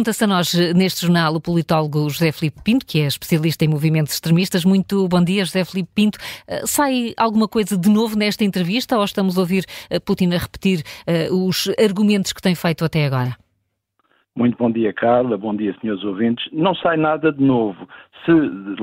Junta-se a nós neste jornal o politólogo José Filipe Pinto, que é especialista em movimentos extremistas. Muito bom dia, José Filipe Pinto. Sai alguma coisa de novo nesta entrevista ou estamos a ouvir Putin a repetir os argumentos que tem feito até agora? Muito bom dia, Carla. Bom dia, senhores ouvintes. Não sai nada de novo. Se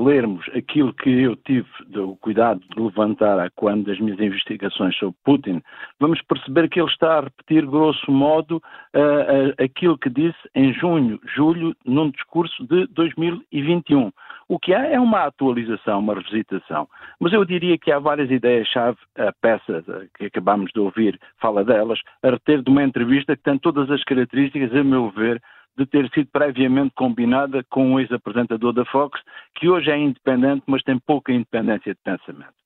lermos aquilo que eu tive o cuidado de levantar quando das minhas investigações sobre Putin, vamos perceber que ele está a repetir, grosso modo, uh, uh, aquilo que disse em junho, julho, num discurso de 2021. O que há é uma atualização, uma revisitação. Mas eu diria que há várias ideias-chave. A peça que acabámos de ouvir fala delas, a reter de uma entrevista que tem todas as características, a meu ver, de ter sido previamente combinada com o ex-apresentador da Fox, que hoje é independente, mas tem pouca independência de pensamento.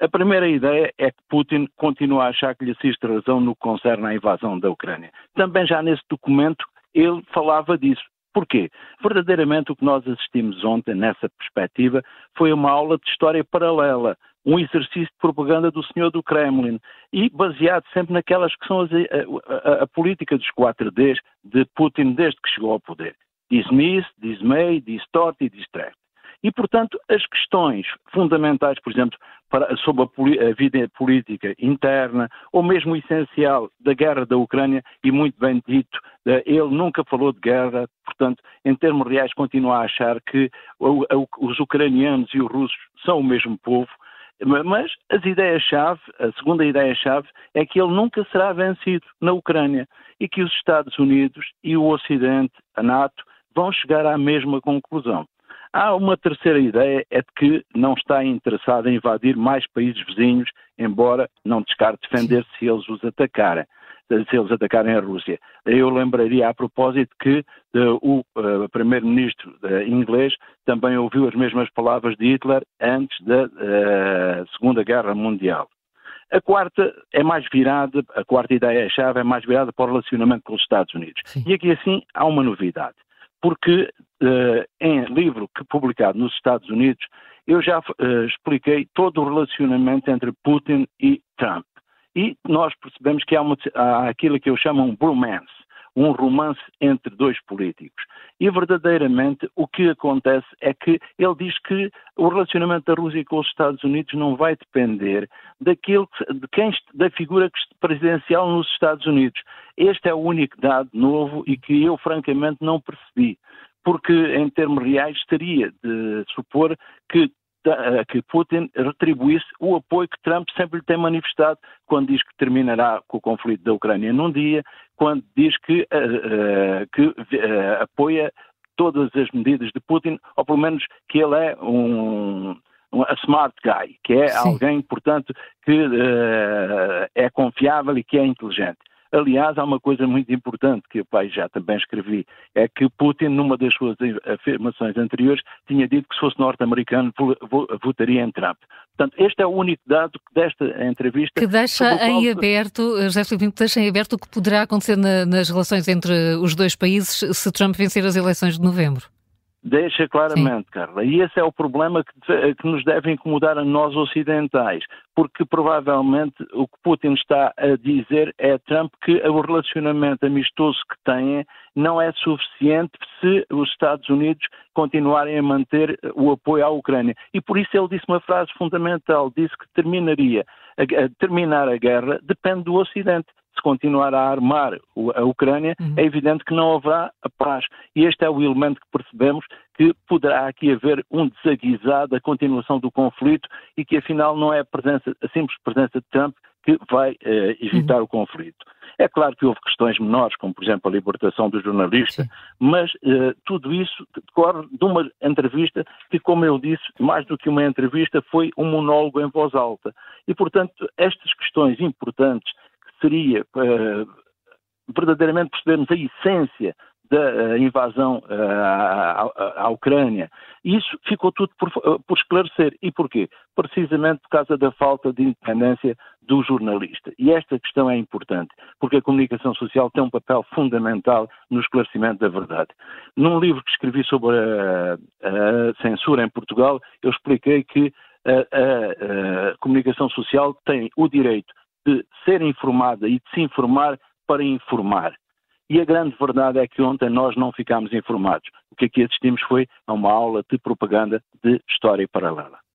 A primeira ideia é que Putin continua a achar que lhe assiste razão no que concerne à invasão da Ucrânia. Também já nesse documento ele falava disso. Porquê? Verdadeiramente o que nós assistimos ontem nessa perspectiva foi uma aula de história paralela, um exercício de propaganda do senhor do Kremlin e baseado sempre naquelas que são as, a, a, a, política dos 4Ds de Putin desde que chegou ao poder. Diz-me, diz torto e diz treco. E, portanto, as questões fundamentais, por exemplo, para, sobre a, a, vida política interna, ou mesmo o essencial da guerra da Ucrânia, e muito bem dito, eh, ele nunca falou de guerra, portanto, em termos reais, continua a achar que os ucranianos e os russos são o mesmo povo, mas as ideias-chave, a segunda ideia-chave, é que ele nunca será vencido na Ucrânia e que os Estados Unidos e o Ocidente, a NATO, vão chegar à mesma conclusão. Há uma terceira ideia, é de que não está interessado em invadir mais países vizinhos, embora não descarte defender-se se eles os atacarem se eles atacarem a Rússia. Eu lembraria a propósito que uh, o uh, primeiro-ministro uh, inglês também ouviu as mesmas palavras de Hitler antes da Segunda Guerra Mundial. A quarta é mais virada, a quarta ideia-chave é mais virada para o relacionamento com os Estados Unidos. Sim. E aqui assim há uma novidade, porque em livro que publicado nos Estados Unidos eu já expliquei todo o relacionamento entre Putin e Trump. E nós percebemos que há, uma, há aquilo que eu chamo um bromance, um romance entre dois políticos. E verdadeiramente o que acontece é que ele diz que o relacionamento da Rússia com os Estados Unidos não vai depender daquilo de quem, da figura presidencial nos Estados Unidos. Este é o único dado novo e que eu francamente não percebi porque em termos reais teria de supor que eh, que Putin retribuísse o apoio que Trump sempre lhe tem manifestado quando diz que terminará com o conflito da Ucrânia num dia, quando diz que, uh, uh, que uh, apoia todas as medidas de Putin, ou pelo menos que ele é um, um smart guy, que é Sim. alguém, portanto, que é confiável e que é inteligente. Aliás, há uma coisa muito importante que eu pai já também escrevi, é que Putin, numa das suas afirmações anteriores, tinha dito que se fosse norte-americano votaria em Trump. Portanto, este é o único dado desta entrevista. Que deixa em aberto, José Filipe, deixa em aberto o que poderá acontecer na, nas relações entre os dois países se Trump vencer as eleições de novembro. Deixa claramente, Sim. Carla. E esse é o problema que, que, nos deve incomodar a nós ocidentais, porque provavelmente o que Putin está a dizer é a Trump que o relacionamento amistoso que têm não é suficiente se os Estados Unidos continuarem a manter o apoio à Ucrânia. E por isso ele disse uma frase fundamental, disse que terminaria, a, a terminar a guerra depende do Ocidente se continuar a armar a Ucrânia, uhum. é evidente que não haverá a paz. E este é o elemento que percebemos que poderá aqui haver um desaguisado da continuação do conflito e que afinal não é a, presença, a simples presença de Trump que vai eh, evitar uhum. o conflito. É claro que houve questões menores, como por exemplo a libertação do jornalista, Sim. mas eh, tudo isso decorre de uma entrevista que, como eu disse, mais do que uma entrevista, foi um monólogo em voz alta. E, portanto, estas questões importantes seria uh, verdadeiramente percebermos a essência da uh, invasão uh, à, Ucrânia. Isso ficou tudo por, por, esclarecer. E porquê? Precisamente por causa da falta de independência do jornalista. E esta questão é importante, porque a comunicação social tem um papel fundamental no esclarecimento da verdade. Num livro que escrevi sobre a, a censura em Portugal, eu expliquei que a, a comunicação social tem o direito de ser informada e de se informar para informar. E a grande verdade é que ontem nós não ficámos informados. O que aqui assistimos foi a uma aula de propaganda de história paralela.